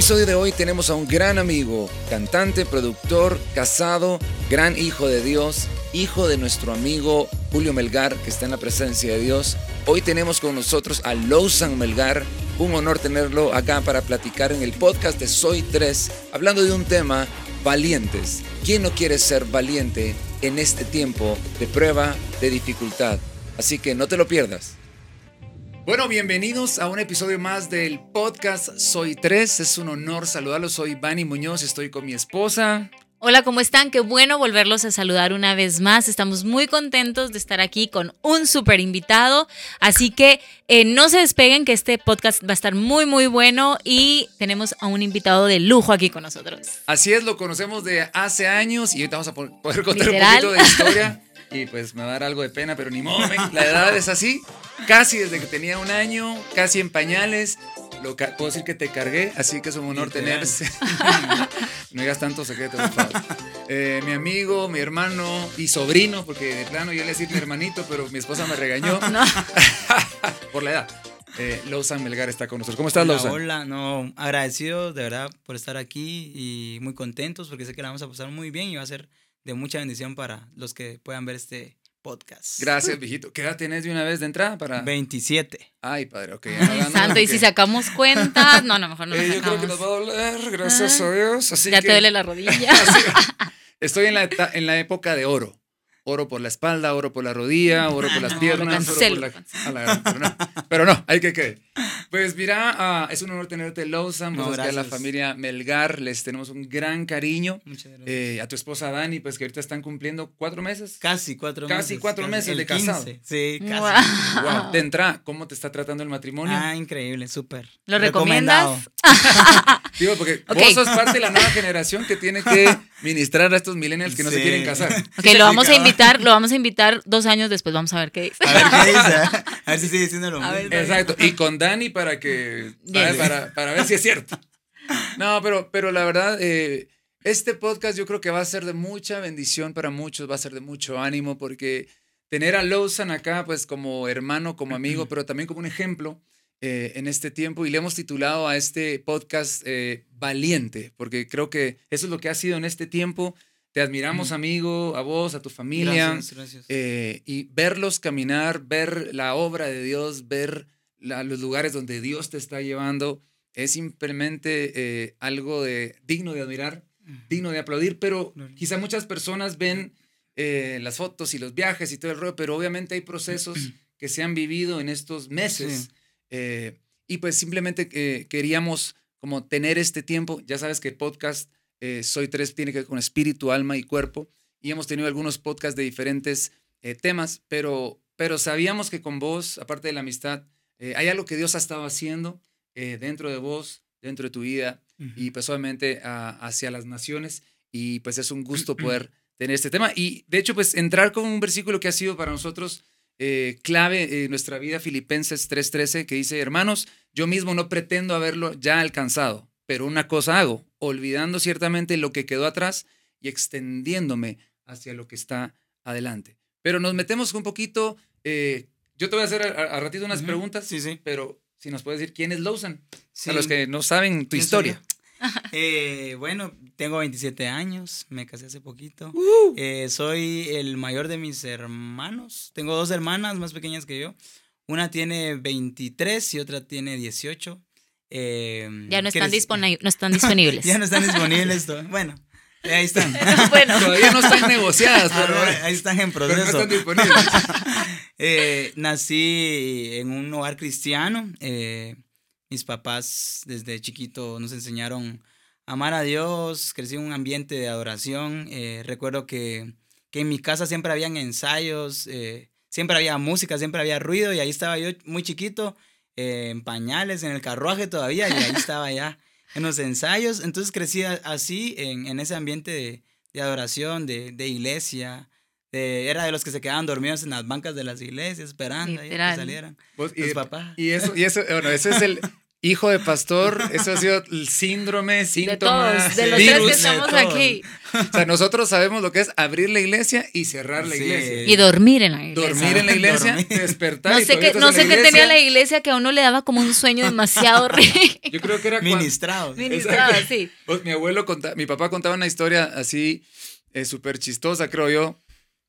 Episodio de hoy tenemos a un gran amigo, cantante, productor, casado, gran hijo de Dios, hijo de nuestro amigo Julio Melgar, que está en la presencia de Dios. Hoy tenemos con nosotros a Lowsan Melgar. Un honor tenerlo acá para platicar en el podcast de Soy 3, hablando de un tema, valientes. ¿Quién no quiere ser valiente en este tiempo de prueba, de dificultad? Así que no te lo pierdas. Bueno, bienvenidos a un episodio más del podcast Soy 3. Es un honor saludarlos. Soy Vani Muñoz, estoy con mi esposa. Hola, ¿cómo están? Qué bueno volverlos a saludar una vez más. Estamos muy contentos de estar aquí con un súper invitado. Así que eh, no se despeguen que este podcast va a estar muy, muy bueno y tenemos a un invitado de lujo aquí con nosotros. Así es, lo conocemos de hace años y ahorita vamos a poder contar un poquito de historia. Y pues me va a dar algo de pena, pero ni modo, la edad es así. Casi desde que tenía un año, casi en pañales. Lo puedo decir que te cargué, así que es un honor tenerse. no digas tanto secreto, por favor. Eh, mi amigo, mi hermano y sobrino, porque de plano yo le decía mi hermanito, pero mi esposa me regañó. por la edad. Eh, Melgar está con nosotros. ¿Cómo estás, Lowsan? Hola, no, agradecido de verdad por estar aquí y muy contentos porque sé que la vamos a pasar muy bien y va a ser de mucha bendición para los que puedan ver este podcast. Gracias, viejito. ¿Qué edad tienes de una vez de entrada para...? 27. Ay, padre, ok. santo, y si sacamos cuentas... No, no, mejor no eh, Yo creo que nos va a doler, gracias a Dios. Así ya te duele la rodilla. estoy en la, en la época de oro oro por la espalda, oro por la rodilla, oro por las piernas, oro por la, pero, no, pero, no, hay que creer. Pues mira, ah, es un honor tenerte, Lawson, no, a la familia Melgar les tenemos un gran cariño. Muchas gracias. Eh, a tu esposa Dani, pues que ahorita están cumpliendo cuatro meses. Casi cuatro meses. Casi cuatro meses de casado. Sí, casi. Wow. De entrada, ¿cómo te está tratando el matrimonio? Ah, increíble, súper. ¿Lo recomiendas? Digo, porque vos sos parte de la nueva generación que tiene que ministrar a estos millennials que no se quieren casar. Ok, lo vamos a invitar, lo vamos a invitar dos años después, vamos a ver qué dice. A ver qué dice, a ver si sigue diciendo lo mismo. Exacto, y con Dani para que, para, para, ver si es cierto. No, pero, pero la verdad, eh, este podcast yo creo que va a ser de mucha bendición para muchos, va a ser de mucho ánimo, porque tener a Lawson acá, pues como hermano, como amigo, pero también como un ejemplo, eh, en este tiempo y le hemos titulado a este podcast eh, Valiente, porque creo que eso es lo que ha sido en este tiempo. Te admiramos, amigo, a vos, a tu familia. Gracias, gracias. Eh, y verlos caminar, ver la obra de Dios, ver los lugares donde Dios te está llevando, es simplemente algo de, digno de admirar, digno de aplaudir, pero quizá muchas personas ven las fotos y los viajes y todo el rollo, pero obviamente hay procesos que se han vivido en estos meses. Eh, y pues simplemente eh, queríamos como tener este tiempo. Ya sabes que el podcast eh, Soy Tres tiene que ver con espíritu, alma y cuerpo. Y hemos tenido algunos podcasts de diferentes temas, pero, pero sabíamos que con vos, aparte de la amistad, hay algo que Dios ha estado haciendo dentro de vos, dentro de tu vida y pues obviamente hacia las naciones. Y pues es un gusto poder tener este tema. Y de hecho, pues entrar con un versículo que ha sido para nosotros eh, clave en nuestra vida, Filipenses 3:13, que dice, hermanos, yo mismo no pretendo haberlo ya alcanzado, pero una cosa hago, olvidando ciertamente lo que quedó atrás y extendiéndome hacia lo que está adelante. Pero nos metemos un poquito, eh, yo te voy a hacer a, ratito unas preguntas, sí, sí. pero si nos puedes decir quién es Lawson, a los que no saben tu historia. Eh, bueno, tengo 27 años, me casé hace poquito. Uh. Eh, soy el mayor de mis hermanos. Tengo dos hermanas más pequeñas que yo. Una tiene 23 y otra tiene 18. Em, ya no están, no están disponibles. ya no están disponibles. bueno, ahí están. Todavía no están negociadas, pero ahí están en proceso. no están disponibles. Eh, nací en un hogar cristiano. Mis papás desde chiquito nos enseñaron a amar a Dios, crecí en un ambiente de adoración. Eh, recuerdo que, en mi casa siempre habían ensayos, eh, siempre había música, siempre había ruido y ahí estaba yo muy chiquito, eh, en pañales, en el carruaje todavía y ahí estaba ya en los ensayos. Entonces crecí así en, ese ambiente de, adoración, de, iglesia. Era de los que se quedaban dormidos en las bancas de las iglesias esperando a que salieran y, papás. Y eso, y eso, bueno, ese es el, hijo de pastor, eso ha sido el síndrome, De síntoma, todos, de los tres que estamos de aquí. O sea, nosotros sabemos lo que es abrir la iglesia y cerrar la Sí. iglesia. Y dormir en la iglesia. Dormir en la iglesia, despertar. No y sé qué, estás no sé qué tenía la iglesia que a uno le daba como un sueño demasiado rico. Yo creo que era cuando, Ministrados. Ministraba, sí. Pues, mi abuelo contaba, mi papá contaba una historia así eh, súper chistosa, creo yo,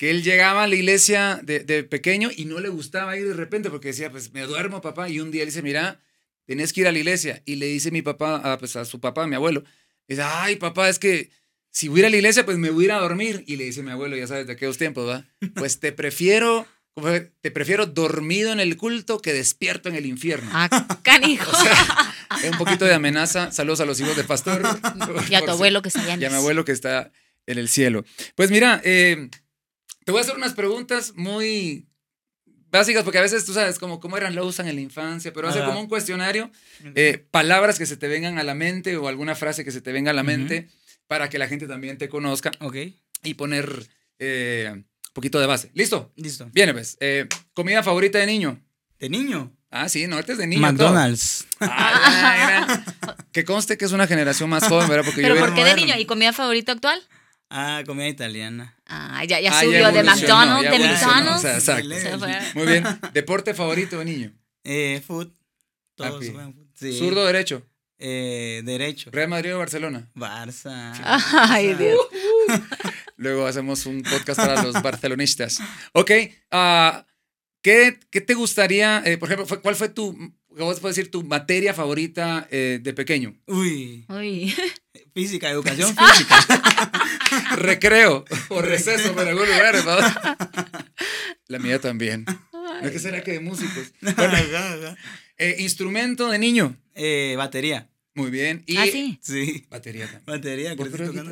que él llegaba a la iglesia de, de pequeño y no le gustaba ir de repente porque decía, pues me duermo, papá. Y un día le dice, mira, tenés que ir a la iglesia. Y le dice mi papá, a, pues, a su papá, mi abuelo, dice, ay, papá, es que si voy a ir a la iglesia, pues me voy a ir a dormir. Y le dice mi abuelo, ya sabes de aquellos tiempos, ¿va? Pues te prefiero, te prefiero dormido en el culto que despierto en el infierno. Ah, canijo. Es un poquito de amenaza. Saludos a los hijos de pastor. y a tu abuelo que se llama. y a mi abuelo que está en el cielo. Pues mira, eh, te voy a hacer unas preguntas muy básicas, porque a veces tú sabes cómo, cómo eran, lo usan en la infancia, pero va a ser Ajá. como un cuestionario, eh, palabras que se te vengan a la mente o alguna frase que se te venga a la mente para que la gente también te conozca Ok, y poner eh, un poquito de base. ¿Listo? listo. Viene pues. Eh, ¿Comida favorita de niño? De niño. Ah, sí, no, este es de niño. McDonald's. Ah, mira. Que conste que es una generación más joven, ¿verdad? Porque ¿Pero yo por qué de niño? ¿Y comida favorita actual? Ah, comida italiana. Ah, ya, ya Ah, subió de McDonald's, ya de McDonald's. o sea, exacto. Se fue. Muy bien. Deporte favorito de niño. Eh, food. Todos juegan food. Sí. Zurdo o derecho. Eh, derecho. Real Madrid o Barcelona. Barça. Ay, Dios. Luego hacemos un podcast para los barcelonistas. Ok. ah, ¿qué, qué te gustaría, eh, por ejemplo, fue- cuál fue tu, vos puedes decir, tu materia favorita eh, de pequeño? Uy. Uy. Física, educación física. Recreo o receso en algún lugar. ¿no? La mía también. ¿No es que será que de músicos? Bueno, Ajá, ajá. eh, instrumento de niño. Eh, batería. Muy bien. Y Ah, sí. Sí. batería también. Batería.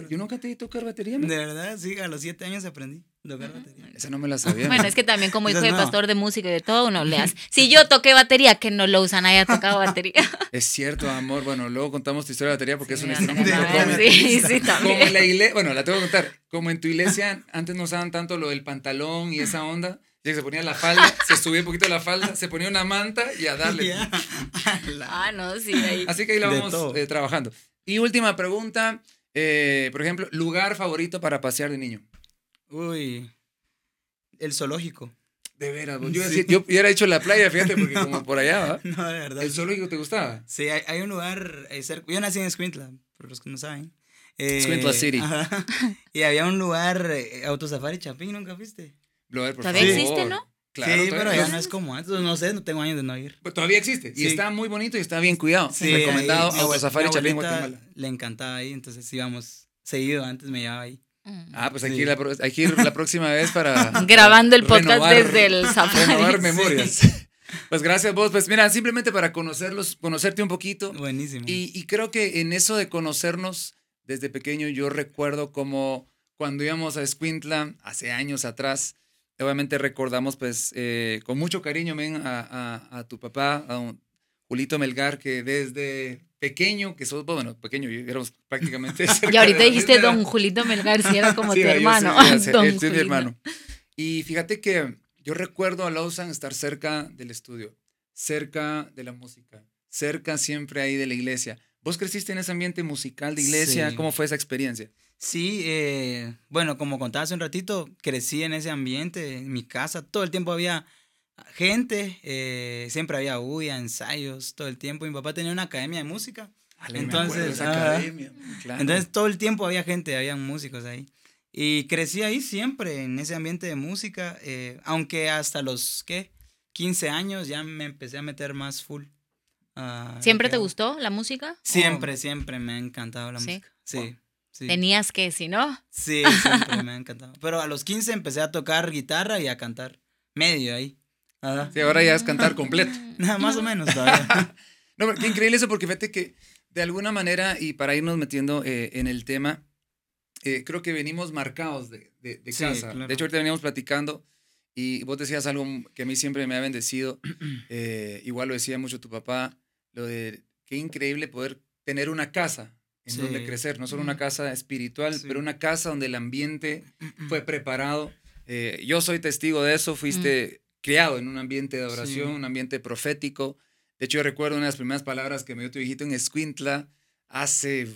Yo nunca te di tocar batería. man. De verdad, sí, a los siete años aprendí tocar batería. Esa no me la sabía. Bueno, es que también como hijo de no. pastor de música y de todo, uno le hace. Si yo toqué batería, que no lo usan, haya tocado batería. Es cierto, amor. Bueno, luego contamos tu historia de batería porque es un Sí, instrumento a cómico. ver, sí, sí, Como en también. la iglesia, bueno, la tengo que contar. Como en tu iglesia antes no usaban tanto lo del pantalón y esa onda. Ya que se ponía la falda, se subía un poquito la falda, se ponía una manta y a darle. Ah, no, sí, ahí. Así que ahí la De vamos eh, trabajando. Y última pregunta, eh, por ejemplo, lugar favorito para pasear de niño. Uy. El zoológico. De veras, vos. yo, Sí. yo hubiera dicho la playa, fíjate, porque como por allá, ¿va? No, de verdad. ¿El zoológico te gustaba? Sí, hay, hay un lugar eh, cerca. Yo nací en Escuintla, por los que no saben. Eh, Escuintla City. ajá. Y había un lugar, eh, Autosafari Chapín, ¿nunca fuiste? Lo ver, por Todavía favor. existe, ¿no? Claro, sí, pero ya no es como antes. No sé, no tengo años de no ir. Pues todavía existe. Y Sí. está muy bonito y está bien cuidado. Sí, Recomendado ahí, Autosafari Chapín, Guatemala. Le encantaba ahí, entonces íbamos seguido. Antes me llevaba ahí. Ah, pues hay, Sí. la, la próxima vez para Grabando el podcast renovar- desde el safari. renovar Sí. memorias. Pues gracias vos. Pues mira, simplemente para conocerlos, conocerte un poquito. Buenísimo. Y, y creo que en eso de conocernos desde pequeño, yo recuerdo como cuando íbamos a Escuintla hace años atrás, obviamente recordamos pues eh, con mucho cariño men, a, a- a tu papá, a Julito Melgar, que desde pequeño, que sos, bueno, pequeño, éramos prácticamente... Y ahorita dijiste edad. don Julito Melgar, si era como Sí, tu hermano. Don él sí es mi hermano. Y fíjate que yo recuerdo a Lausanne estar cerca del estudio, cerca de la música, cerca siempre ahí de la iglesia. ¿Vos creciste en ese ambiente musical de iglesia? Sí. ¿Cómo fue esa experiencia? Sí, eh, bueno, como contaba hace un ratito, crecí en ese ambiente, en mi casa, todo el tiempo había gente, eh, siempre había bulla, ensayos, todo el tiempo. Mi papá tenía una academia de música, Ale, me Entonces, academia, claro. entonces todo el tiempo había gente, había músicos ahí. Y crecí ahí siempre, en ese ambiente de música, eh, aunque hasta los, ¿qué? 15 años ya me empecé a meter más full. lo ¿Siempre te gustó la música? Siempre, siempre me ha encantado la ¿Sí? música. Sí, sí. Tenías que, si no. Sí, siempre me ha encantado. Pero a los 15 empecé a tocar guitarra y a cantar. Medio ahí. Ajá. Sí, ahora ya es cantar completo. Nada, más o menos todavía. No, pero qué increíble eso, porque fíjate que de alguna manera, y para irnos metiendo eh, en el tema, eh, creo que venimos marcados de, de- de Sí, casa. claro. De hecho, ahorita veníamos platicando y vos decías algo que a mí siempre me ha bendecido. eh, igual lo decía mucho tu papá, lo de qué increíble poder tener una casa en Sí. donde crecer, no solo una Mm. casa espiritual, Sí. pero una casa donde el ambiente fue preparado. Eh, yo soy testigo de eso, fuiste criado en un ambiente de oración, Sí. un ambiente profético, De hecho, yo recuerdo una de las primeras palabras que me dio tu hijito en Escuintla hace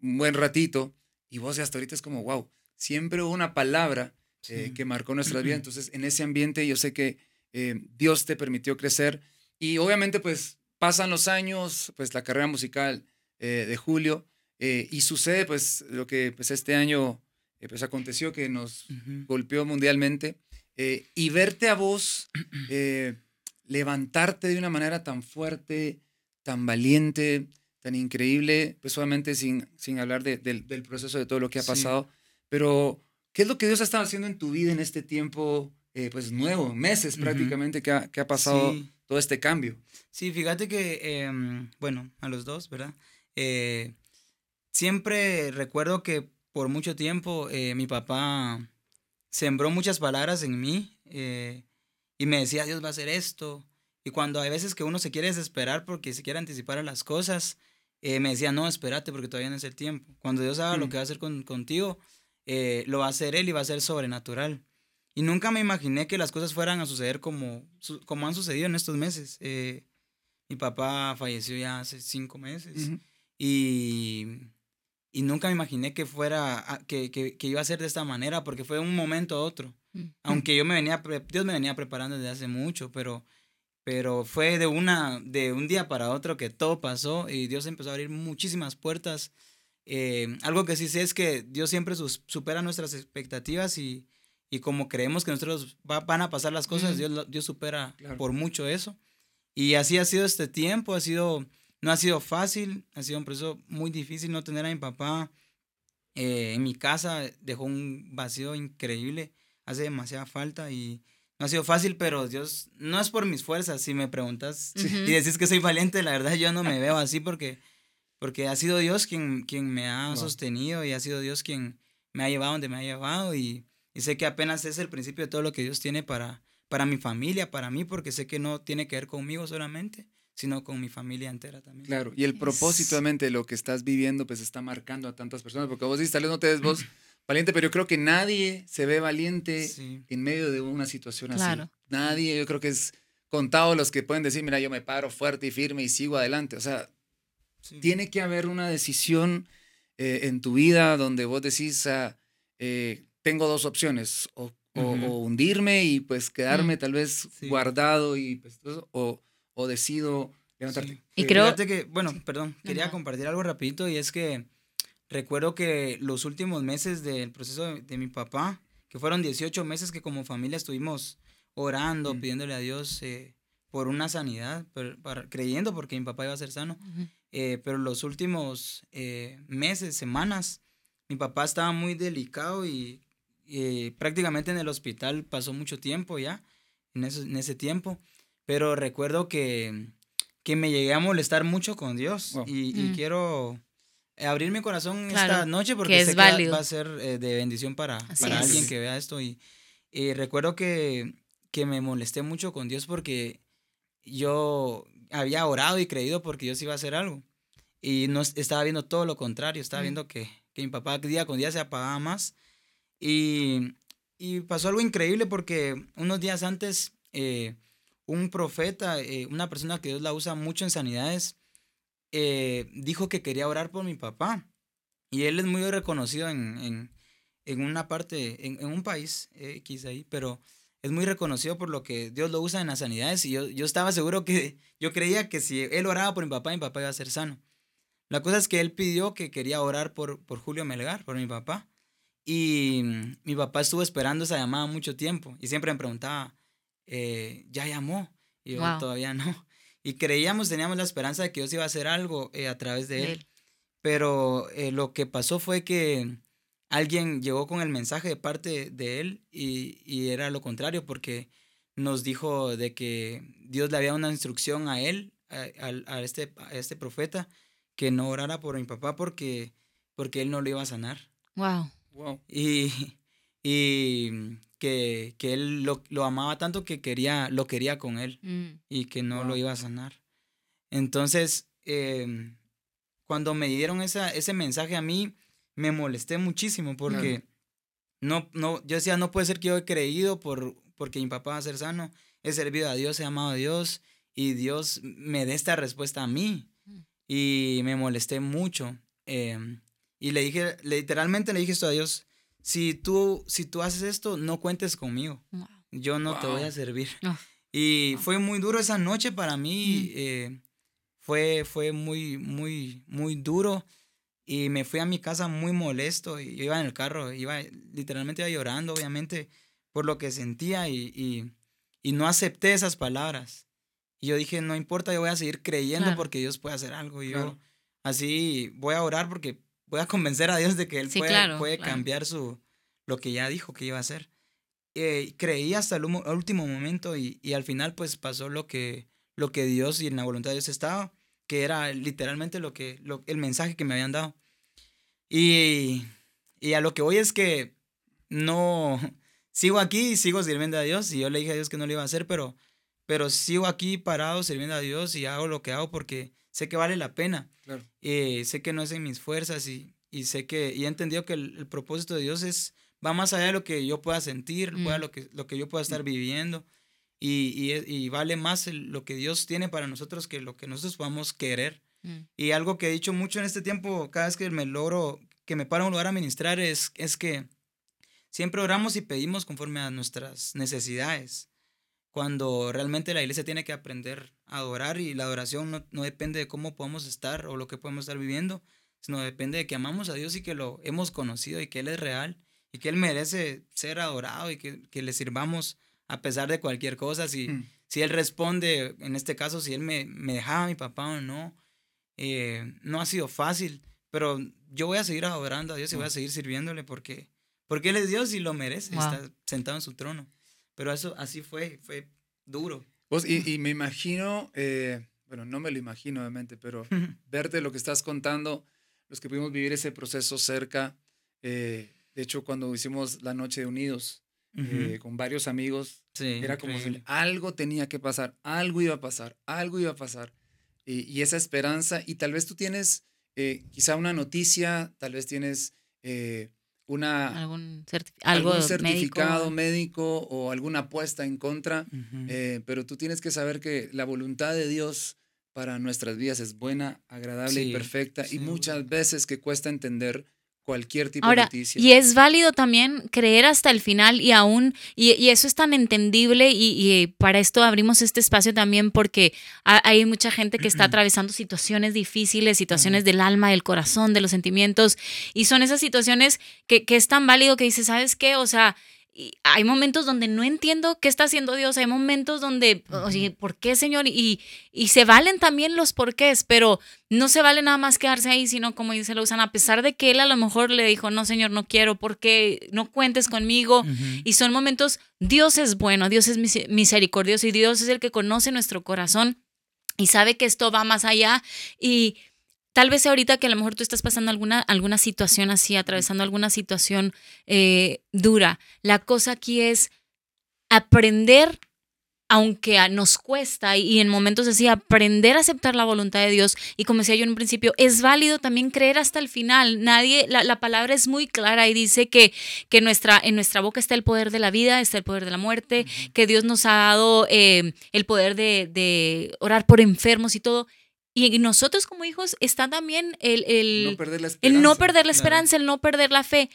un buen ratito, y vos hasta ahorita es como, wow, siempre hubo una palabra eh, que marcó nuestra vida. Entonces, en ese ambiente yo sé que eh, Dios te permitió crecer y obviamente pues pasan los años, pues la carrera musical eh, de Julio y sucede pues lo que pues este año pues aconteció que nos golpeó mundialmente y verte a vos levantarte de una manera tan fuerte, tan valiente, tan increíble, pues obviamente sin, sin hablar del proceso de todo lo que ha pasado, pero ¿qué es lo que Dios ha estado haciendo en tu vida en este tiempo, eh, pues nuevo, meses prácticamente que ha, pasado todo este cambio? Sí, fíjate que, em, bueno, a los dos, ¿verdad? Eh, siempre recuerdo que por mucho tiempo eh, mi papá sembró muchas palabras en mí y me decía, Dios va a hacer esto. Y cuando hay veces que uno se quiere desesperar porque se quiere anticipar a las cosas, eh, me decía, no, espérate porque todavía no es el tiempo. Cuando Dios haga lo mm. que va a hacer contigo, eh, lo va a hacer Él y va a ser sobrenatural. Y nunca me imaginé que las cosas fueran a suceder como, como han sucedido en estos meses. Eh, mi papá falleció ya hace cinco meses y, y, nunca me imaginé que fuera, que, que, que, iba a ser de esta manera porque fue un momento a otro. Mm. Aunque yo me venía, Dios me venía preparando desde hace mucho, pero pero fue de una de un día para otro que todo pasó y Dios empezó a abrir muchísimas puertas. Eh, algo que sí sé es que Dios siempre supera nuestras expectativas y, y como creemos que nosotros van a pasar las cosas, Dios, Dios supera por mucho eso. Y así ha sido este tiempo, ha sido, no ha sido fácil, ha sido un proceso muy difícil no tener a mi papá eh, en mi casa, dejó un vacío increíble, hace demasiada falta y no ha sido fácil, pero Dios, no es por mis fuerzas, si me preguntas y decís que soy valiente, la verdad yo no me veo así porque, porque ha sido Dios quien, quien me ha sostenido y ha sido Dios quien me ha llevado donde me ha llevado y, y, sé que apenas es el principio de todo lo que Dios tiene para, para mi familia, para mí, porque sé que no tiene que ver conmigo solamente, sino con mi familia entera también. Claro, y el propósito de lo que estás viviendo pues está marcando a tantas personas, porque vos dices, tal vez no te des vos valiente, pero yo creo que nadie se ve valiente en medio de una situación así. Nadie, yo creo que es contado los que pueden decir, mira, yo me paro fuerte y firme y sigo adelante. O sea, tiene que haber una decisión eh, en tu vida donde vos decís, ah, eh, tengo dos opciones, o, hundirme y pues quedarme mm. tal vez guardado y pues, o, o decido levantarte. Y creo que, bueno, perdón, quería compartir algo rapidito y es que Recuerdo que los últimos meses del proceso de, mi papá, que fueron 18 meses que como familia estuvimos orando, mm. pidiéndole a Dios eh, por una sanidad, para, creyendo porque mi papá iba a ser sano. Eh, pero los últimos eh, meses, semanas, mi papá estaba muy delicado y prácticamente en el hospital pasó mucho tiempo ya, en, en ese tiempo. Pero recuerdo que, que me llegué a molestar mucho con Dios y, y mm. quiero abrir mi corazón esta noche porque sé que va a ser eh, de bendición para, para alguien que vea esto. Y, recuerdo que, que, me molesté mucho con Dios porque yo había orado y creído porque Dios iba a hacer algo. Y no estaba viendo todo lo contrario, estaba viendo que, que, mi papá día con día se apagaba más. Y, y pasó algo increíble porque unos días antes eh, un profeta, una persona que Dios la usa mucho en sanidades, eh, dijo que quería orar por mi papá. Y él es muy reconocido en, una parte, en, un país X ahí, pero es muy reconocido por lo que Dios lo usa en las sanidades. Y yo, yo estaba seguro que, yo creía que si él oraba por mi papá, mi papá iba a ser sano. La cosa es que él pidió que quería orar por, por Julio Melgar, por mi papá. Y mi papá estuvo esperando esa llamada mucho tiempo y siempre me preguntaba, eh, ¿ya llamó? Y yo todavía no y creíamos, teníamos la esperanza de que Dios iba a hacer algo eh, a través de él. Pero eh, lo que pasó fue que alguien llegó con el mensaje de parte de él y, y, era lo contrario porque nos dijo de que Dios le había una instrucción a él, a, a, este, a este profeta, que no orara por mi papá porque, porque él no lo iba a sanar. Wow. wow. Y, y que, que él lo, lo, amaba tanto que quería, lo quería con él mm. y que no lo iba a sanar. Entonces, em, cuando me dieron esa, ese mensaje a mí, me molesté muchísimo porque no, no, yo decía, no puede ser que yo he creído por, porque mi papá va a ser sano, he servido a Dios, he amado a Dios y Dios me dé esta respuesta a mí. Mm. Y me molesté mucho. em, y le dije, literalmente le dije esto a Dios, si tú, si tú haces esto, no cuentes conmigo. Wow. Yo no te voy a servir. Y fue muy duro esa noche para mí. Mm. eh, fue, fue muy, muy, muy duro. Y me fui a mi casa muy molesto. Y yo iba en el carro, iba, literalmente iba llorando, obviamente, por lo que sentía. Y, y, y no acepté esas palabras. Y yo dije, no importa, yo voy a seguir creyendo Claro. porque Dios puede hacer algo. Y Claro. yo así voy a orar porque voy a convencer a Dios de que Él Sí, puede, claro, puede claro. cambiar su, lo que ya dijo que iba a hacer. Eh, creí hasta el último momento y, y al final pues pasó lo que, lo que Dios y en la voluntad de Dios estaba, que era literalmente lo que, lo- el mensaje que me habían dado. Y, y a lo que voy es que no, sigo aquí y sigo sirviendo a Dios y yo le dije a Dios que no lo iba a hacer, pero, pero sigo aquí parado sirviendo a Dios y hago lo que hago porque sé que vale la pena. Claro. Eh, sé que no es en mis fuerzas y, y sé que y he entendido que el, el propósito de Dios es va más allá de lo que yo pueda sentir, Mm. pueda lo que lo que yo pueda estar viviendo y, y, vale más el- lo que Dios tiene para nosotros que lo que nosotros podamos querer. Mm. Y algo que he dicho mucho en este tiempo, cada vez que me logro, que me paro a un lugar a ministrar, es, es que siempre oramos y pedimos conforme a nuestras necesidades. Cuando realmente la iglesia tiene que aprender a adorar y la adoración no, no depende de cómo podemos estar o lo que podemos estar viviendo, sino depende de que amamos a Dios y que lo hemos conocido y que Él es real y que Él merece ser adorado y que, que le sirvamos a pesar de cualquier cosa. Si, Mm. si Él responde, en este caso, si Él me, me dejaba a mi papá o no, eh, no ha sido fácil, pero yo voy a seguir adorando a Dios y voy a seguir sirviéndole porque, porque Él es Dios y lo merece, Wow. está sentado en su trono. Pero eso así fue, fue duro. Vos, y, y me imagino, eh, bueno, no me lo imagino obviamente, pero verte lo que estás contando, los que pudimos vivir ese proceso cerca, eh, de hecho cuando hicimos la noche de unidos eh, con varios amigos, Sí, era como si algo tenía que pasar, algo iba a pasar, algo iba a pasar. Y, y esa esperanza, y tal vez tú tienes quizá una noticia, tal vez tienes eh, una, algún, certi- algo algún certificado médico. médico o alguna apuesta en contra. Eh, pero tú tienes que saber que la voluntad de Dios para nuestras vidas es buena, agradable y Sí, perfecta. Y muchas veces que cuesta entender cualquier tipo Ahora, de noticia. y es válido también creer hasta el final y aún, y, y eso es tan entendible y, y para esto abrimos este espacio también porque ha- hay mucha gente que está atravesando situaciones difíciles, situaciones del alma, del corazón, de los sentimientos, y son esas situaciones que, que es tan válido que dices, ¿sabes qué? O sea, y hay momentos donde no entiendo qué está haciendo Dios, hay momentos donde, oye, ¿por qué, Señor? Y, y se valen también los porqués, pero no se vale nada más quedarse ahí, sino como dice Lausanne, a pesar de que él a lo mejor le dijo, no, Señor, no quiero, porque no cuentes conmigo. Y son momentos, Dios es bueno, Dios es mis- misericordioso y Dios es el que conoce nuestro corazón y sabe que esto va más allá. Y tal vez ahorita que a lo mejor tú estás pasando alguna, alguna situación así, atravesando alguna situación eh, dura, la cosa aquí es aprender aunque nos cuesta y en momentos así aprender a aceptar la voluntad de Dios y como decía yo en un principio, es válido también creer hasta el final. Nadie, la, la palabra es muy clara y dice que, que nuestra, en nuestra boca está el poder de la vida, está el poder de la muerte, que Dios nos ha dado eh, el poder de, de orar por enfermos y todo. Y nosotros como hijos está también el, el, no perder la esperanza. el no perder la claro. esperanza, el no perder la fe.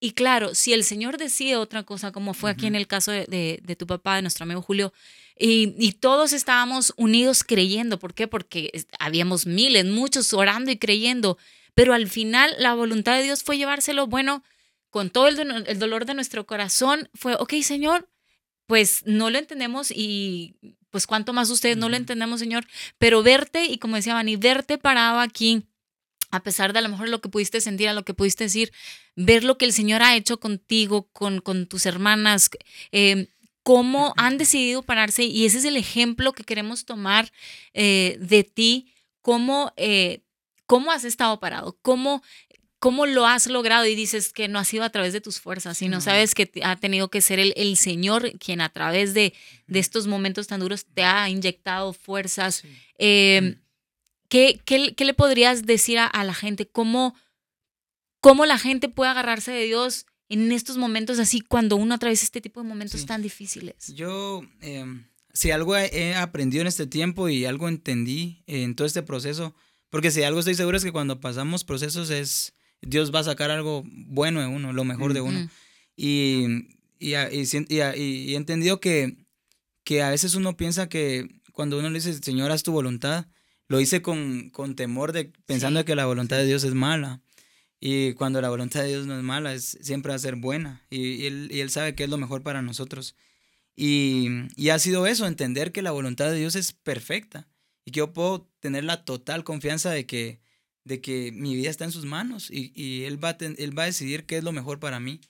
Y claro, si el Señor decide otra cosa, como fue aquí en el caso de, de- de tu papá, de nuestro amigo Julio, y, y todos estábamos unidos creyendo. ¿Por qué? Porque habíamos miles, muchos orando y creyendo. Pero al final la voluntad de Dios fue llevárselo, bueno, con todo el, do- el dolor de nuestro corazón, fue, ok, Señor, pues no lo entendemos y pues cuánto más ustedes no lo entendemos, Señor, pero verte, y como decía Vani, verte parado aquí, a pesar de a lo mejor lo que pudiste sentir, a lo que pudiste decir, ver lo que el Señor ha hecho contigo, con, con tus hermanas, eh, cómo han decidido pararse, y ese es el ejemplo que queremos tomar eh, de ti, cómo, eh, cómo has estado parado, cómo, cómo lo has logrado y dices que no ha sido a través de tus fuerzas, sino No. sabes que ha tenido que ser el, el Señor quien a través de, de estos momentos tan duros te ha inyectado fuerzas. Sí. Eh, ¿qué, qué, qué le podrías decir a, a la gente? ¿Cómo, ¿Cómo la gente puede agarrarse de Dios en estos momentos así cuando uno atraviesa este tipo de momentos Sí. tan difíciles? Yo, eh, si algo he aprendido en este tiempo y algo entendí en todo este proceso, porque si algo estoy seguro es que cuando pasamos procesos es, Dios va a sacar algo bueno de uno, lo mejor de uno. Y, y, he entendido que, que a veces uno piensa que cuando uno le dice, Señor, haz tu voluntad, lo hice con, con temor de pensando que la voluntad de Dios es mala. Y cuando la voluntad de Dios no es mala, es, siempre va a ser buena. Y, él, y él sabe que es lo mejor para nosotros. Y, y, ha sido eso, entender que la voluntad de Dios es perfecta. Y que yo puedo tener la total confianza de que, de que mi vida está en sus manos. Y, y él, va a él va a decidir qué es lo mejor para mí.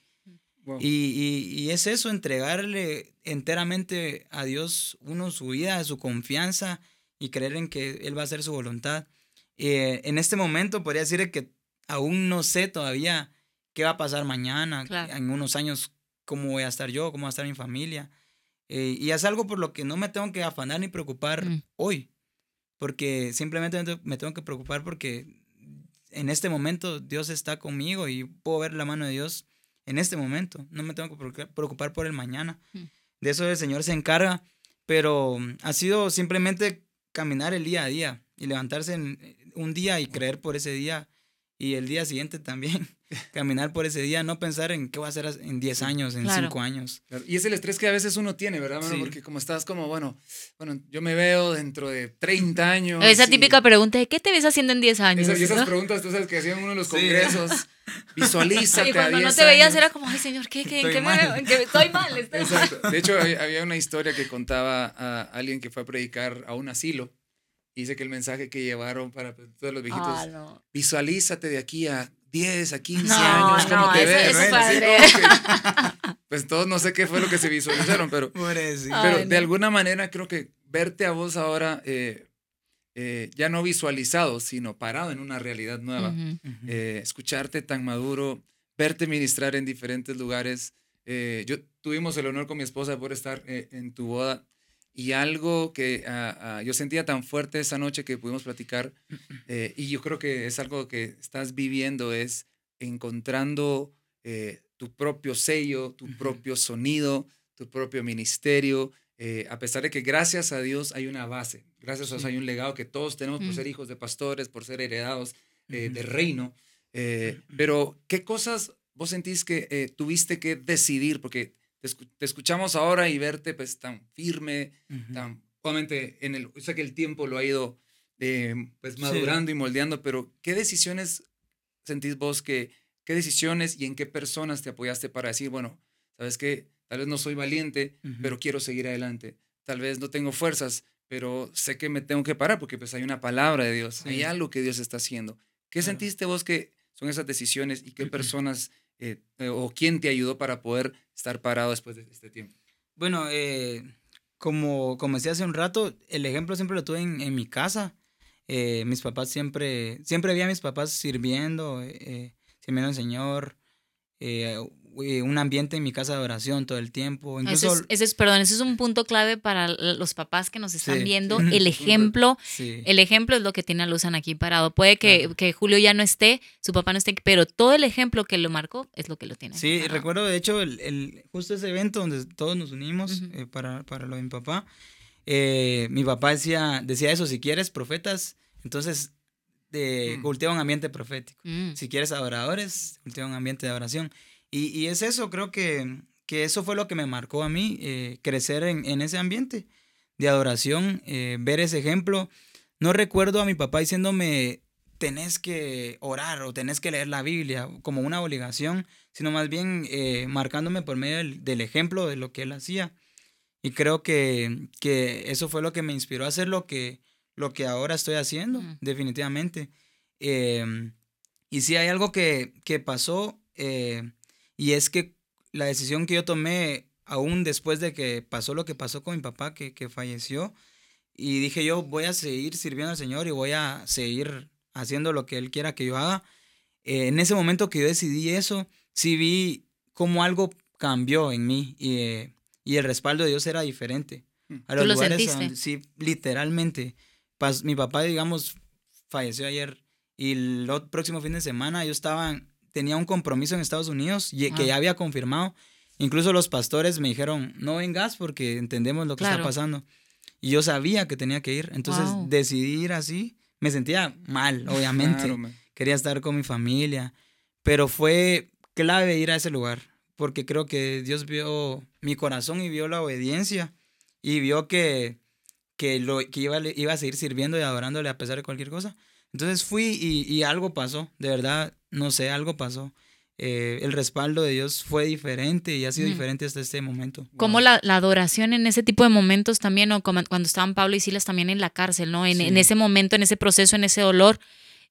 Y, y, es eso, entregarle enteramente a Dios uno su vida, su confianza y creer en que Él va a hacer su voluntad. Eh, en este momento podría decir que aún no sé todavía qué va a pasar mañana, en unos años, cómo voy a estar yo, cómo va a estar mi familia. Eh, y es algo por lo que no me tengo que afanar ni preocupar mm. hoy, porque simplemente me tengo que preocupar porque en este momento Dios está conmigo y puedo ver la mano de Dios en este momento. No me tengo que preocupar por el mañana. Mm. De eso el Señor se encarga, pero mm, ha sido simplemente caminar el día a día y levantarse en eh, un día y creer por ese día y el día siguiente también caminar por ese día, no pensar en qué va a hacer en 10 años, en 5 años. Y es el estrés que a veces uno tiene, ¿verdad, Porque como estás como, bueno, bueno, yo me veo dentro de 30 años. Esa típica pregunta de ¿qué te ves haciendo en 10 años? y esas preguntas, tú sabes, que hacían uno de los congresos. Visualízate. Y cuando no te veías era como, ay, señor, ¿qué, qué, estoy, qué mal. Me, estoy mal. Exacto. De hecho, había una historia que contaba a alguien que fue a predicar a un asilo dice que el mensaje que llevaron para todos los viejitos, ah, visualízate de aquí a 10, a 15 años, ¿cómo te ves? pues todos no sé qué fue lo que se visualizaron, pero, pero de alguna manera creo que verte a vos ahora eh, eh, ya no visualizado, sino parado en una realidad nueva, eh, escucharte tan maduro, verte ministrar en diferentes lugares. yo tuvimos el honor con mi esposa de poder estar en tu boda y algo que ah, ah, yo sentía tan fuerte esa noche que pudimos platicar, eh, y yo creo que es algo que estás viviendo, es encontrando eh, tu propio sello, tu propio sonido, tu propio ministerio, eh, a pesar de que gracias a Dios hay una base, gracias a Dios hay un legado que todos tenemos por ser hijos de pastores, por ser heredados del reino. pero, ¿qué cosas vos sentís que tuviste que decidir? Porque te, escuchamos ahora y verte pues tan firme, tan, obviamente en el, sé que el tiempo lo ha ido eh, pues madurando y moldeando, pero ¿qué decisiones sentís vos que, qué decisiones y en qué personas te apoyaste para decir, bueno, sabes que tal vez no soy valiente, pero quiero seguir adelante, tal vez no tengo fuerzas, pero sé que me tengo que parar porque pues hay una palabra de Dios, hay algo que Dios está haciendo. ¿Qué sentiste vos que son esas decisiones y qué personas eh, o quién te ayudó para poder estar parado después de este tiempo? Bueno, eh, como, como decía hace un rato, el ejemplo siempre lo tuve en, en mi casa. Eh, mis papás siempre, siempre vi a mis papás sirviendo, eh, sirviendo al Señor, eh, un ambiente en mi casa de oración todo el tiempo. Incluso, ese es, perdón, ese es un punto clave para los papás que nos están viendo. El ejemplo, el ejemplo es lo que tiene a Luzan aquí parado. Puede que, que, Julio ya no esté, su papá no esté, pero todo el ejemplo que lo marcó es lo que lo tiene. Sí, recuerdo de hecho el, el, justo ese evento donde todos nos unimos eh, para, para, lo de mi papá. Eh, mi papá decía, decía eso, si quieres profetas, entonces de, mm. cultiva un ambiente profético. Mm. Si quieres adoradores, cultiva un ambiente de adoración. Y, y es eso, creo que, que, eso fue lo que me marcó a mí, eh, crecer en, en, ese ambiente de adoración, eh, ver ese ejemplo. No recuerdo a mi papá diciéndome, tenés que orar o tenés que leer la Biblia como una obligación, sino más bien eh, marcándome por medio del, ejemplo de lo que él hacía. Y creo que, que, eso fue lo que me inspiró a hacer lo que, lo que ahora estoy haciendo, definitivamente. Em, y si hay algo que, que pasó, y es que la decisión que yo tomé, aún después de que pasó lo que pasó con mi papá, que, que falleció, y dije yo voy a seguir sirviendo al Señor y voy a seguir haciendo lo que Él quiera que yo haga. Eh, en ese momento que yo decidí eso, sí vi cómo algo cambió en mí y, eh, y el respaldo de Dios era diferente. Mm. A los ¿Tú lo sentiste? sí, literalmente. mi papá, digamos, falleció ayer y el próximo fin de semana yo estaba tenía un compromiso en Estados Unidos y, que ya había confirmado. Incluso los pastores me dijeron, no vengas porque entendemos lo que está pasando. Y yo sabía que tenía que ir. Entonces Wow. decidí ir así. Me sentía mal, obviamente. Claro. Quería estar con mi familia. Pero fue clave ir a ese lugar. Porque creo que Dios vio mi corazón y vio la obediencia. Y vio que, que, lo, que iba, iba a seguir sirviendo y adorándole a pesar de cualquier cosa. Entonces fui y, y algo pasó. De verdad, no sé, algo pasó. Eh, el respaldo de Dios fue diferente y ha sido Mm. diferente hasta este momento. Como la, la adoración en ese tipo de momentos también, o como cuando estaban Pablo y Silas también en la cárcel, ¿no? En, Sí. en ese momento, en ese proceso, en ese dolor.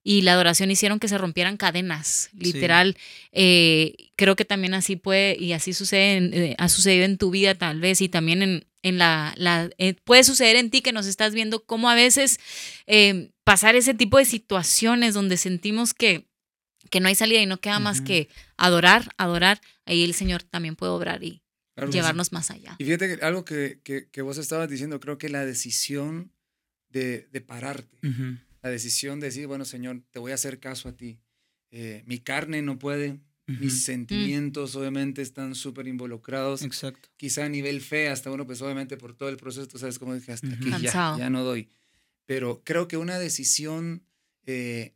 Y la adoración hicieron que se rompieran cadenas, literal. Eh, creo que también así puede, y así sucede, en- eh, ha sucedido en tu vida tal vez, y también en, en la, la eh, puede suceder en ti que nos estás viendo, cómo a veces eh, pasar ese tipo de situaciones donde sentimos que, que no hay salida y no queda más que adorar, adorar, ahí el Señor también puede obrar y Claro que sí. llevarnos más allá. Y fíjate que algo que, que, que vos estabas diciendo, creo que la decisión de, de pararte. La decisión de decir, bueno, Señor, te voy a hacer caso a ti. Eh, mi carne no puede, mis sentimientos obviamente están súper involucrados. Exacto. Quizá a nivel fe, hasta uno, pues obviamente por todo el proceso, tú sabes cómo dije, hasta Ujú. aquí ya, Cansado. ya no doy. Pero creo que una decisión eh,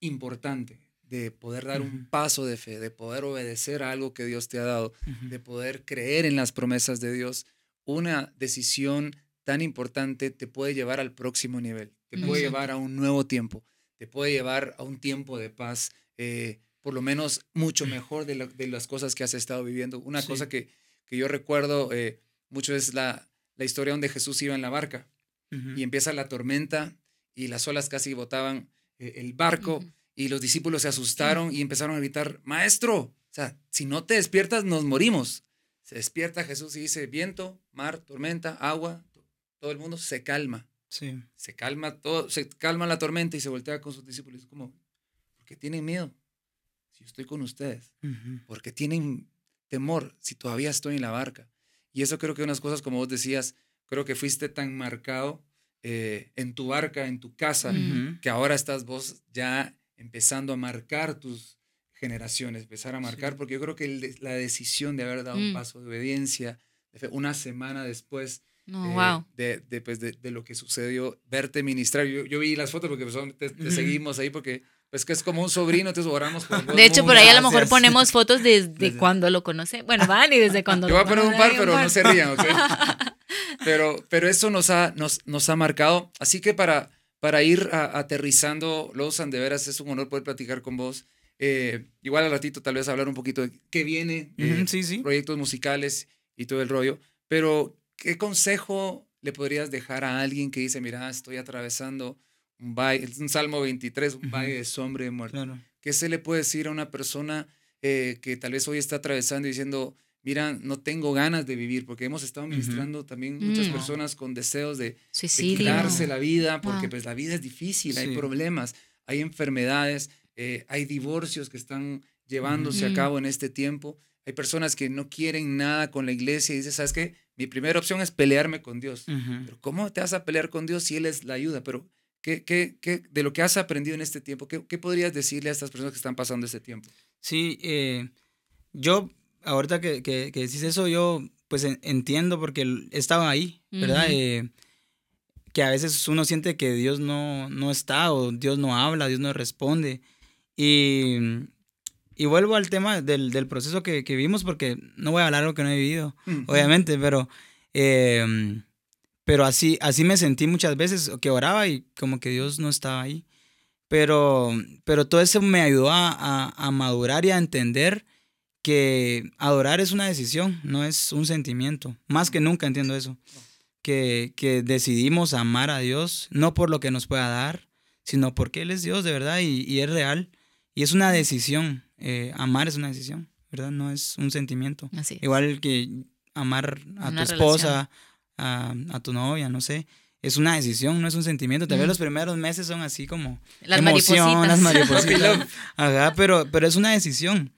importante de poder dar un paso de fe, de poder obedecer a algo que Dios te ha dado, de poder creer en las promesas de Dios, una decisión tan importante te puede llevar al próximo nivel, te puede Exacto. llevar a un nuevo tiempo, te puede llevar a un tiempo de paz, eh, por lo menos mucho mejor de, la- de las cosas que has estado viviendo. Una Sí. cosa que, que yo recuerdo eh, mucho es la, la historia donde Jesús iba en la barca y empieza la tormenta y las olas casi botaban eh, el barco y los discípulos se asustaron y empezaron a gritar, maestro, o sea, si no te despiertas nos morimos. Se despierta Jesús y dice, viento, mar, tormenta, agua, todo el mundo se calma, Sí. se calma todo, se calma la tormenta y se voltea con sus discípulos dice como, ¿por qué tienen miedo? Si yo estoy con ustedes, Ujú. ¿por qué tienen temor si todavía estoy en la barca? Y eso creo que unas cosas, como vos decías, creo que fuiste tan marcado eh, en tu barca, en tu casa, que ahora estás vos ya empezando a marcar tus generaciones, empezar a marcar, Sí. porque yo creo que el la decisión de haber dado un Mm. paso de obediencia, una semana después No, eh, wow. de, de, pues, de- de lo que sucedió, verte ministrar, yo, yo vi las fotos porque pues, te, te Ujú. seguimos ahí porque pues que es como un sobrino, entonces oramos por De hecho, por ahí a lo mejor gracias. ponemos fotos desde Gracias. cuando lo conoce. Bueno, van y desde cuando Yo lo voy a poner un par, pero un no par. se rían, ¿ok? Pero, pero eso nos ha, nos, nos ha marcado. Así que para, para ir a- aterrizando, Lozan, de veras es un honor poder platicar con vos. Eh, igual al ratito tal vez hablar un poquito de qué viene, eh, Ujú, Sí, sí. proyectos musicales y todo el rollo. Pero, ¿qué consejo le podrías dejar a alguien que dice, mira, estoy atravesando un valle, es un Salmo 23, un valle de sombra y de muerte? Claro. ¿Qué se le puede decir a una persona eh, que tal vez hoy está atravesando y diciendo, mira, no tengo ganas de vivir? Porque hemos estado ministrando también muchas Mm. personas con deseos de, quitarse la vida, porque Wow. pues la vida es difícil, hay problemas, hay enfermedades, eh, hay divorcios que están llevándose a cabo en este tiempo. Hay personas que no quieren nada con la iglesia y dicen, ¿sabes qué? Mi primera opción es pelearme con Dios. Pero ¿cómo te vas a pelear con Dios si Él es la ayuda? Pero, ¿qué, qué, qué, de lo que has aprendido en este tiempo, ¿qué, qué podrías decirle a estas personas que están pasando este tiempo? Sí, eh, yo, ahorita que, que, que decís eso, yo pues en- entiendo porque estaba ahí, ¿verdad? Eh, que a veces uno siente que Dios no, no está o Dios no habla, Dios no responde. Y, y vuelvo al tema del, del proceso que, que vivimos porque no voy a hablar algo que no he vivido, obviamente, pero, eh, pero así, así me sentí muchas veces, que oraba y como que Dios no estaba ahí. Pero, pero todo eso me ayudó a, a- a madurar y a entender que adorar es una decisión, no es un sentimiento. Más que nunca entiendo eso. Que, que decidimos amar a Dios, no por lo que nos pueda dar, sino porque Él es Dios de verdad y, y es real. Y es una decisión. Eh, amar es una decisión, ¿verdad? No es un sentimiento. Así es. Igual que amar a Una tu esposa, a, a tu novia, no sé. Es una decisión, no es un sentimiento. Tal vez Mm. los primeros meses son así como Las emoción, maripositas. las maripositas. Ajá, pero, pero es una decisión.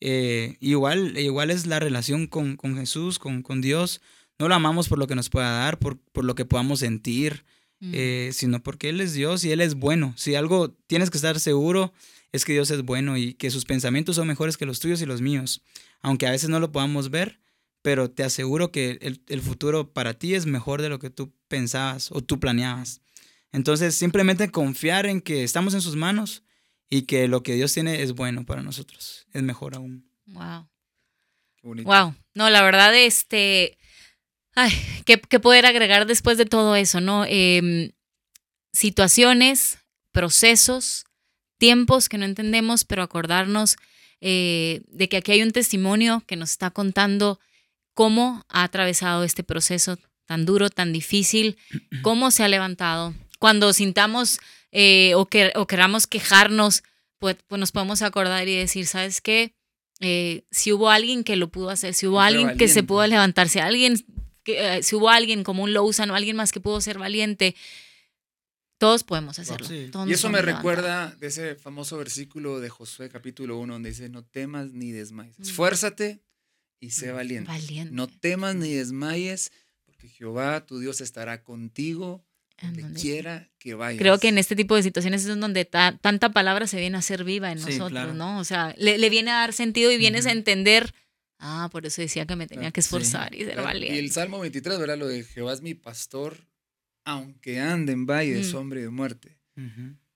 Eh, igual, igual es la relación con, con Jesús, con, con Dios. No lo amamos por lo que nos pueda dar, por, por lo que podamos sentir, Mm. eh, sino porque Él es Dios y Él es bueno. Si algo tienes que estar seguro es que Dios es bueno y que sus pensamientos son mejores que los tuyos y los míos. Aunque a veces no lo podamos ver, pero te aseguro que el, el futuro para ti es mejor de lo que tú pensabas o tú planeabas. Entonces, simplemente confiar en que estamos en sus manos y que lo que Dios tiene es bueno para nosotros, es mejor aún. Wow. Qué bonito. Wow. No, la verdad, este. Ay, ¿qué, qué poder agregar después de todo eso, no? Em, situaciones, procesos, tiempos que no entendemos, pero acordarnos eh, de que aquí hay un testimonio que nos está contando cómo ha atravesado este proceso tan duro, tan difícil, cómo se ha levantado. Cuando sintamos eh, o, que, o queramos quejarnos, pues, pues nos podemos acordar y decir, ¿sabes qué? Eh, si hubo alguien que lo pudo hacer, si hubo alguien que se pudo levantar, si alguien, que, eh, si hubo alguien como un Lowsan o alguien más que pudo ser valiente, todos podemos hacerlo. Sí. todos Y eso me recuerda de ese famoso versículo de Josué capítulo 1 donde dice, no temas ni desmayes. Mm. Esfuérzate y sé valiente. Valiente. No temas ni desmayes, porque Jehová, tu Dios, estará contigo donde donde- quiera que vayas. Creo que en este tipo de situaciones es donde ta- tanta palabra se viene a ser viva en Sí, nosotros, claro. ¿no? O sea, le, le viene a dar sentido y vienes a Ujú. entender, ah, por eso decía que me tenía Claro, que sí. esforzar y ser Claro, valiente. Y el Salmo 23, ¿verdad? Lo de Jehová es mi pastor, aunque ande en valle de Mm. sombra y de muerte,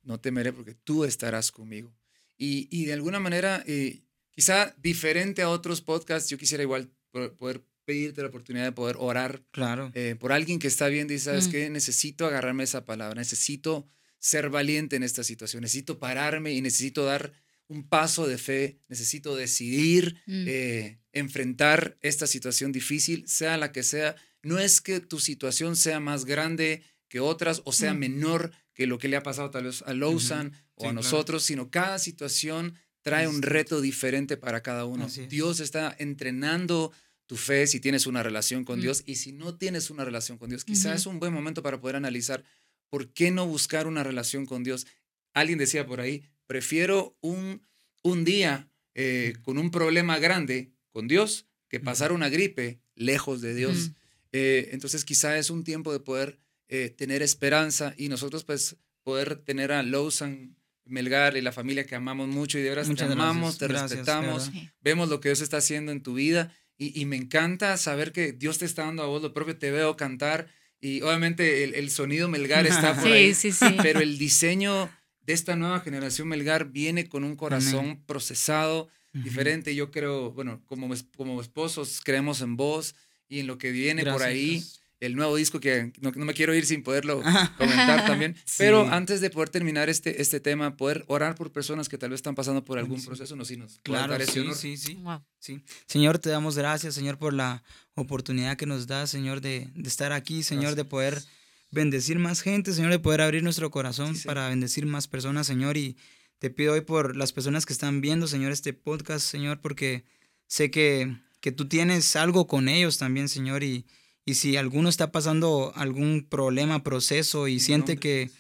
no temeré porque tú estarás conmigo. Y, y de alguna manera, eh, quizá diferente a otros podcasts, yo quisiera igual po- poder pedirte la oportunidad de poder orar Claro. eh, por alguien que está viendo y sabes Mm. que necesito agarrarme esa palabra, necesito ser valiente en esta situación, necesito pararme y necesito dar un paso de fe, necesito decidir Mm. eh, enfrentar esta situación difícil, sea la que sea. No es que tu situación sea más grande que otras o sea menor que lo que le ha pasado tal vez a Lawson o Sí, a claro. nosotros, sino cada situación trae un reto diferente para cada uno. Es. Dios está entrenando tu fe si tienes una relación con. Dios y si no tienes una relación con Dios, quizás es un buen momento para poder analizar por qué no buscar una relación con Dios. Alguien decía por ahí, prefiero un, un día eh, con un problema grande con Dios que pasar una gripe lejos de Dios. Eh, entonces quizá es un tiempo de poder eh, tener esperanza y nosotros pues poder tener a Lawson, Melgar y la familia que amamos mucho y de veras Muchas te gracias, amamos, te gracias, respetamos, verdad. Vemos lo que Dios está haciendo en tu vida y, y me encanta saber que Dios te está dando a vos lo propio, te veo cantar y obviamente el, el sonido Melgar está por Sí, ahí, sí, sí. pero el diseño de esta nueva generación Melgar viene con un corazón procesado, Ujú. diferente. Yo creo, bueno, como, como esposos creemos en vos y en lo que viene por ahí. El nuevo disco que no, no me quiero ir sin poderlo comentar también. Sí. Pero antes de poder terminar este, este tema, poder orar por personas que tal vez están pasando por algún proceso, no si nos Claro, dar ese sí, honor. sí, sí. Wow. Sí. Señor, te damos gracias, Señor, por la oportunidad que nos da, Señor, de, de estar aquí, Señor, de poder bendecir más gente, Señor, de poder abrir nuestro corazón Sí, para bendecir más personas, Señor. Y te pido hoy por las personas que están viendo, Señor, este podcast, Señor, porque sé que, que tú tienes algo con ellos también, Señor. Y, y si alguno está pasando algún problema, proceso y En siente que,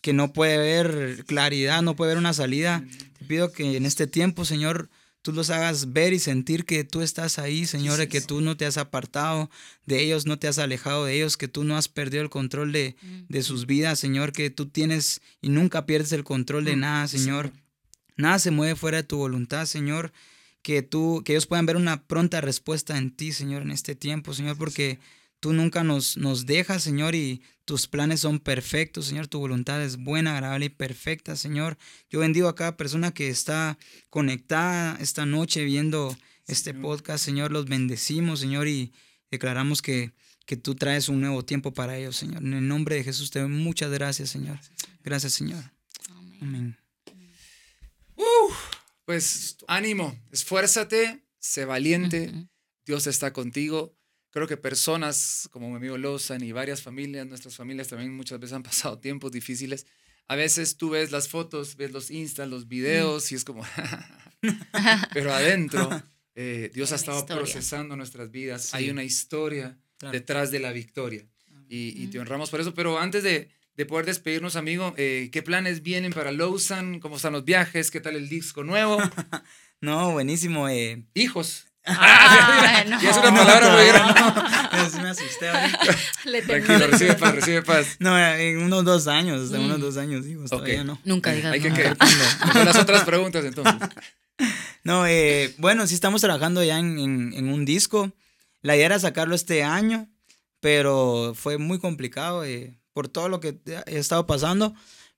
que no puede ver claridad, no puede ver una salida, te pido que en este tiempo, Señor, tú los hagas ver y sentir que tú estás ahí, Señor, que tú no te has apartado de ellos, no te has alejado de ellos, que tú no has perdido el control de, Mm. de sus vidas, Señor, que tú tienes y nunca pierdes el control de Mm, nada. Señor. Nada se mueve fuera de tu voluntad, Señor. Que tú, que ellos puedan ver una pronta respuesta en ti, Señor, en este tiempo, Señor, porque tú nunca nos, nos dejas, Señor, y tus planes son perfectos, Señor. Tu voluntad es buena, agradable y perfecta, Señor. Yo bendigo a cada persona que está conectada esta noche viendo este podcast, Señor. Los bendecimos, Señor, y declaramos que, que tú traes un nuevo tiempo para ellos, Señor. En el nombre de Jesús te doy muchas gracias, Señor. Gracias, Señor. Amén. Amén. Pues ánimo, esfuérzate, sé valiente. Dios está contigo. Creo que personas como mi amigo Lozan y varias familias, nuestras familias también muchas veces han pasado tiempos difíciles. A veces tú ves las fotos, ves los instas, los videos y es como, pero adentro eh, Dios ha Hay estado historia. procesando nuestras vidas. Sí. Hay una historia Claro. detrás de la victoria y, y te Ujú. honramos por eso. Pero antes de, de poder despedirnos, amigo, eh, ¿qué planes vienen para Lowsan? ¿Cómo están los viajes? ¿Qué tal el disco nuevo? No, buenísimo. Eh. Hijos. Ah, no. Ya es una palabra muy grande. No, sí me asusté. Le Tranquilo, recibe paz, recibe paz. No, en unos dos años, hasta Mm. unos dos años, digo, todavía no. Nunca digas Hay que quedar con las otras preguntas entonces. No, eh, bueno, sí estamos trabajando ya en, en- en un disco. la idea era sacarlo este año, pero fue muy complicado eh, por todo lo que he estado pasando.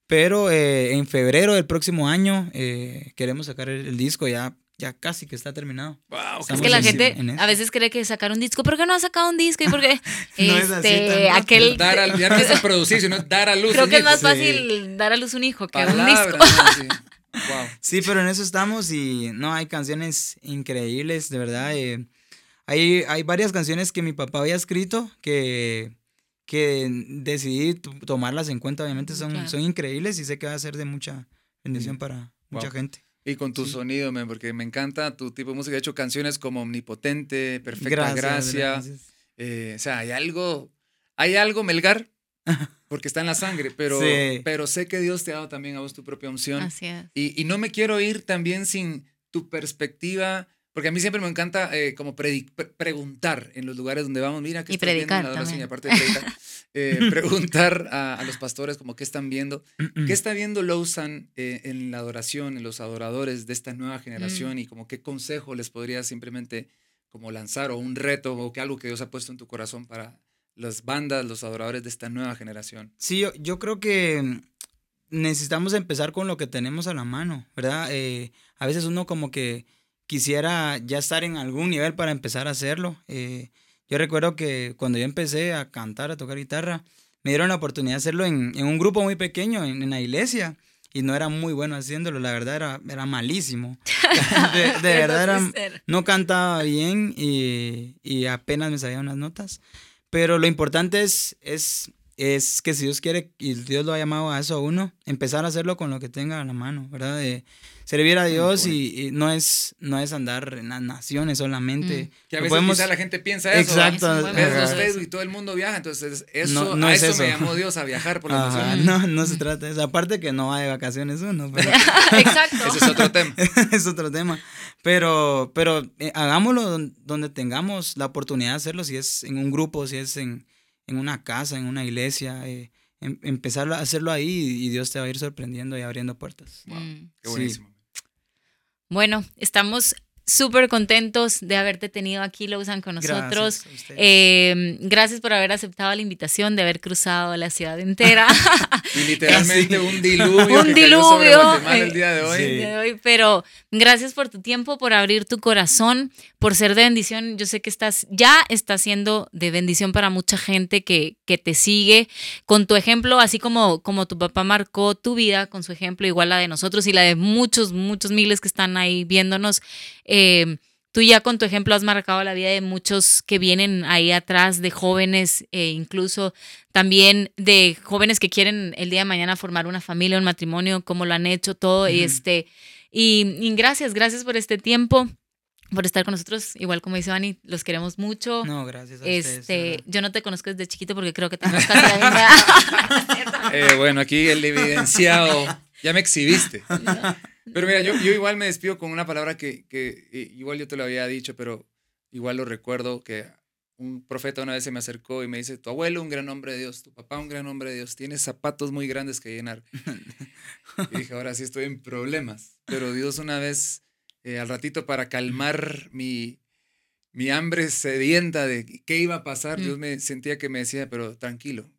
Pero eh, en febrero del próximo año eh, queremos sacar el, el disco ya ya casi que está terminado. Wow, Es que la en- gente a veces cree que sacar un disco, ¿por qué no ha sacado un disco? ¿Y por qué? No es así este, aquel, Dar al, ya no es producir, sino dar a luz. creo un que es hijo. más Sí. fácil dar a luz un hijo que un disco. Sí. Wow. Sí, pero en eso estamos y no, hay canciones increíbles, de verdad. eh, hay, hay varias canciones que mi papá había escrito que, que decidí tomarlas en cuenta, obviamente son, Claro. son increíbles y sé que va a ser de mucha bendición Sí. para mucha gente. Y con tu Sí. sonido, man, porque me encanta tu tipo de música. He hecho canciones como Omnipotente, Perfecta Gracias, Gracia. gracias. eh, o sea, hay algo, hay algo, Melgar, porque está en la sangre, pero, Sí. pero sé que Dios te ha dado también a vos tu propia unción. Así es. Y, y no me quiero ir también sin tu perspectiva, porque a mí siempre me encanta eh, como pre- preguntar en los lugares donde vamos, mira, que Y estás viendo en predicar la adoración? también. Y aparte de predicar, eh, preguntar a, a los pastores como qué están viendo. ¿Qué está viendo Lowsan eh, en la adoración, en los adoradores de esta nueva generación y como qué consejo les podría simplemente como lanzar o un reto o que algo que Dios ha puesto en tu corazón para las bandas, los adoradores de esta nueva generación? Sí, yo, yo creo que mm, necesitamos empezar con lo que tenemos a la mano, ¿verdad? Eh, a veces uno como que quisiera ya estar en algún nivel para empezar a hacerlo. Eh, yo recuerdo que cuando yo empecé a cantar, a tocar guitarra, me dieron la oportunidad de hacerlo en, en un grupo muy pequeño, en, en la iglesia, y no era muy bueno haciéndolo, la verdad era, era malísimo. De, de verdad era, no cantaba bien y, y apenas me sabía unas notas. Pero lo importante es, es, es que si Dios quiere, y Dios lo ha llamado a eso a uno, empezar a hacerlo con lo que tenga a la mano, ¿verdad? De servir a Dios y, y no, es, no es andar en las naciones solamente. Que a veces podemos- quizá la gente piensa eso. Exacto. Ves los. Facebook y todo el mundo viaja, entonces eso, No- no a es eso, eso. me llamó Dios, a viajar por las Ajá, naciones. no, no se trata de eso. Aparte que no va de vacaciones uno, pero Exacto. Ese es otro tema. es otro tema. Pero, pero eh, hagámoslo don- donde tengamos la oportunidad de hacerlo, si es en un grupo, si es en, en una casa, en una iglesia, eh, em- empezar a hacerlo ahí y Dios te va a ir sorprendiendo y abriendo puertas. Wow, Mm. qué Sí. buenísimo. Bueno, estamos súper contentos de haberte tenido aquí, Lausan, con nosotros. Gracias. Eh, gracias por haber aceptado la invitación, de haber cruzado la ciudad entera. Y literalmente un diluvio. Un que cayó sobre diluvio, el eh, día de hoy. Sí. de hoy, pero gracias por tu tiempo, por abrir tu corazón, por ser de bendición. Yo sé que estás, ya estás siendo de bendición para mucha gente que, que te sigue. Con tu ejemplo, así como, como tu papá marcó tu vida con su ejemplo, igual la de nosotros y la de muchos, muchos miles que están ahí viéndonos. eh, Tú ya con tu ejemplo has marcado la vida de muchos que vienen ahí atrás, de jóvenes, e incluso también de jóvenes que quieren el día de mañana formar una familia, un matrimonio, como lo han hecho todo. y Ujú. este, y, y gracias, gracias por este tiempo, por estar con nosotros. Igual como dice Vani, los queremos mucho. No, gracias a este, yo no te conozco desde chiquito porque creo que tenemos casi la misma. Eh, bueno, aquí el evidenciado. Ya me exhibiste. Pero mira, yo, yo igual me despido con una palabra que, que eh, igual yo te lo había dicho, pero igual lo recuerdo que un profeta una vez se me acercó y me dice, tu abuelo un gran hombre de Dios, tu papá un gran hombre de Dios, tienes zapatos muy grandes que llenar. Y dije, ahora sí estoy en problemas. Pero Dios una vez, eh, al ratito para calmar mi, mi hambre sedienta de qué iba a pasar, Mm. Dios me sentía que me decía, pero tranquilo,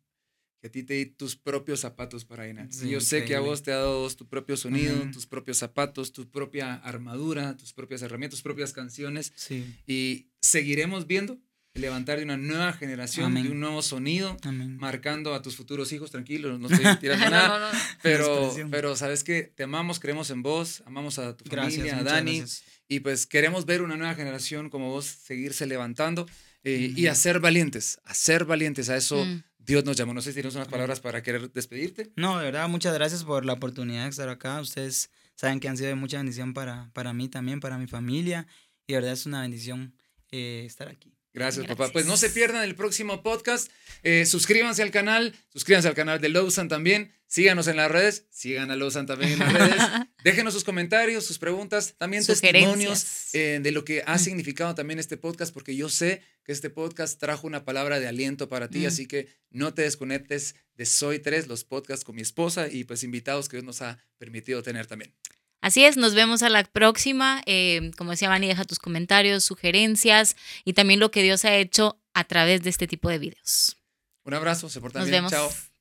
que a ti te di tus propios zapatos para llenar. Sí, y yo sé que a vos te ha dado tu propio sonido, Ujú. tus propios zapatos, tu propia armadura, tus propias herramientas, tus propias canciones. Sí, Y seguiremos viendo el levantar de una nueva generación, Amén. de un nuevo sonido, amén. marcando a tus futuros hijos, tranquilos, no estoy tirando No, nada. no, no. Pero, expresión. pero sabes que te amamos, creemos en vos, amamos a tu Gracias, familia, a muchas Dani, gracias. y pues queremos ver una nueva generación como vos seguirse levantando eh, y Ujú. a ser valientes, a ser valientes, a eso Mm. Dios nos llamó. No sé si tienes unas palabras para querer despedirte. No, de verdad, muchas gracias por la oportunidad de estar acá. Ustedes saben que han sido de mucha bendición para, para mí también, para mi familia. Y de verdad es una bendición eh, estar aquí. Gracias, Gracias. papá. Pues no se pierdan el próximo podcast. Eh, suscríbanse al canal, suscríbanse al canal de Lowsan también. Síganos en las redes, sigan a Lowsan también en las redes. Déjenos sus comentarios, sus preguntas, también testimonios eh, de lo que ha significado también este podcast, porque yo sé que este podcast trajo una palabra de aliento para ti, Mm. así que no te desconectes de Soy 3, los podcasts con mi esposa y pues invitados que Dios nos ha permitido tener también. Así es, nos vemos a la próxima. Eh, como decía Vani, deja tus comentarios, sugerencias y también lo que Dios ha hecho a través de este tipo de videos. Un abrazo, se portan Nos bien. vemos.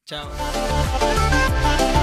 Chao. Chao.